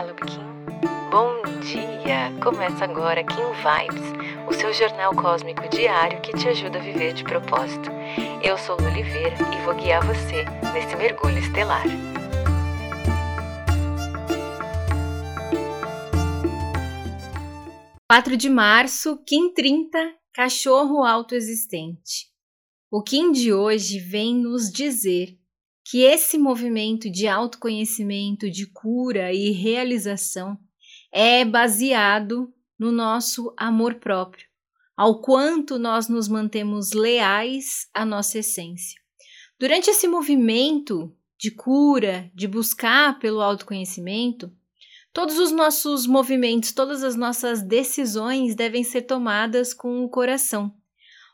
Olá, Kim. Bom dia! Começa agora Kim Vibes, o seu jornal cósmico diário que te ajuda a viver de propósito. Eu sou Lu Oliveira e vou guiar você nesse mergulho estelar. Quatro de março, Kim 30, cachorro autoexistente. O Kim de hoje vem nos dizer que esse movimento de autoconhecimento, de cura e realização é baseado no nosso amor próprio, ao quanto nós nos mantemos leais à nossa essência. Durante esse movimento de cura, de buscar pelo autoconhecimento, todos os nossos movimentos, todas as nossas decisões devem ser tomadas com o coração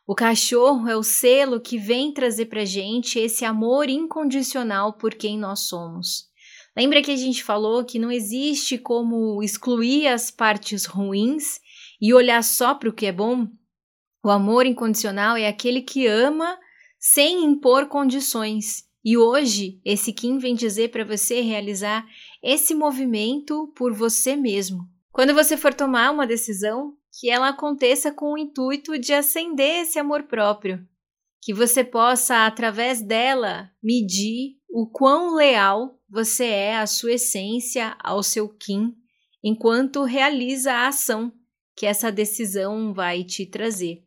o cachorro é o selo que vem trazer para gente esse amor incondicional por quem nós somos. Lembra que a gente falou que não existe como excluir as partes ruins e olhar só para o que é bom? O amor incondicional é aquele que ama sem impor condições. E hoje, esse Kim vem dizer para você realizar esse movimento por você mesmo. Quando você for tomar uma decisão, que ela aconteça com o intuito de acender esse amor próprio, que você possa, através dela, medir o quão leal você é à sua essência, ao seu Kim, enquanto realiza a ação que essa decisão vai te trazer.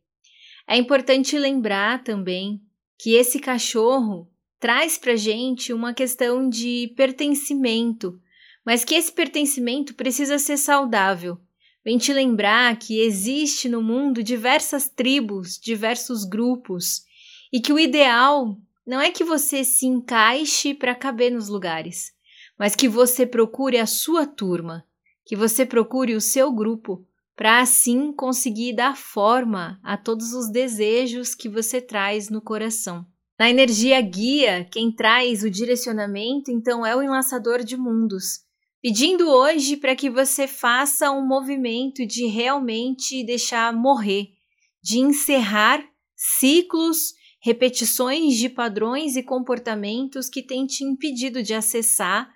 É importante lembrar também que esse cachorro traz para gente uma questão de pertencimento, mas que esse pertencimento precisa ser saudável Vem te lembrar que existe no mundo diversas tribos, diversos grupos, e que o ideal não é que você se encaixe para caber nos lugares, mas que você procure a sua turma, que você procure o seu grupo, para assim conseguir dar forma a todos os desejos que você traz no coração. Na energia guia, quem traz o direcionamento então é o enlaçador de mundos pedindo hoje para que você faça um movimento de realmente deixar morrer, de encerrar ciclos, repetições de padrões e comportamentos que têm te impedido de acessar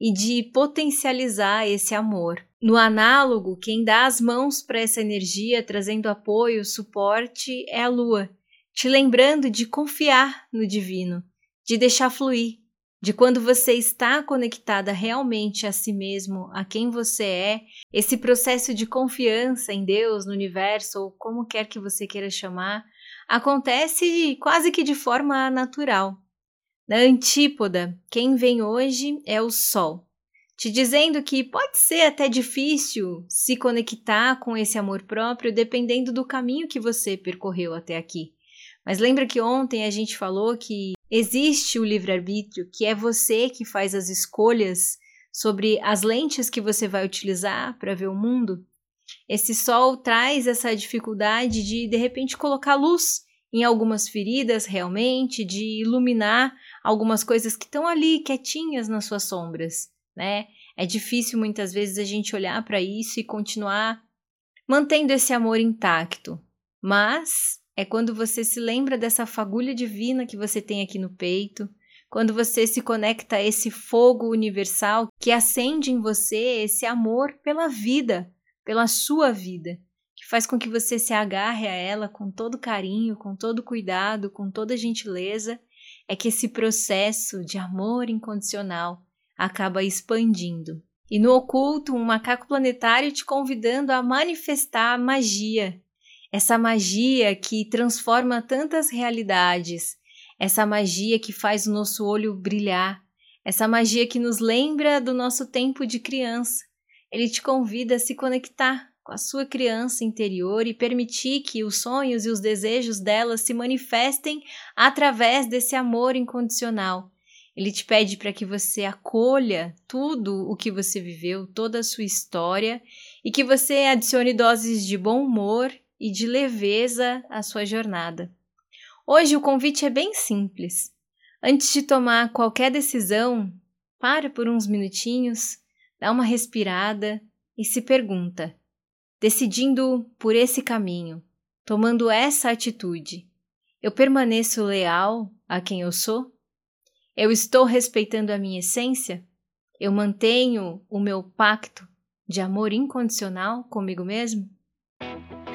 e de potencializar esse amor. No análogo, quem dá as mãos para essa energia, trazendo apoio, suporte, é a lua, te lembrando de confiar no divino, de deixar fluir, de quando você está conectada realmente a si mesmo, a quem você é, esse processo de confiança em Deus, no universo, ou como quer que você queira chamar, acontece quase que de forma natural. Na antípoda, quem vem hoje é o Sol, te dizendo que pode ser até difícil se conectar com esse amor próprio dependendo do caminho que você percorreu até aqui. Mas lembra que ontem a gente falou que Existe o livre-arbítrio, que é você que faz as escolhas sobre as lentes que você vai utilizar para ver o mundo. Esse sol traz essa dificuldade de de repente colocar luz em algumas feridas realmente, de iluminar algumas coisas que estão ali quietinhas nas suas sombras, né? É difícil muitas vezes a gente olhar para isso e continuar mantendo esse amor intacto. Mas é quando você se lembra dessa fagulha divina que você tem aqui no peito, quando você se conecta a esse fogo universal que acende em você esse amor pela vida, pela sua vida, que faz com que você se agarre a ela com todo carinho, com todo cuidado, com toda gentileza, é que esse processo de amor incondicional acaba expandindo. E no oculto, um macaco planetário te convidando a manifestar a magia essa magia que transforma tantas realidades, essa magia que faz o nosso olho brilhar, essa magia que nos lembra do nosso tempo de criança. Ele te convida a se conectar com a sua criança interior e permitir que os sonhos e os desejos dela se manifestem através desse amor incondicional. Ele te pede para que você acolha tudo o que você viveu, toda a sua história e que você adicione doses de bom humor e de leveza à sua jornada. Hoje o convite é bem simples. Antes de tomar qualquer decisão, para por uns minutinhos, dá uma respirada e se pergunta: decidindo por esse caminho, tomando essa atitude, eu permaneço leal a quem eu sou? Eu estou respeitando a minha essência? Eu mantenho o meu pacto de amor incondicional comigo mesmo?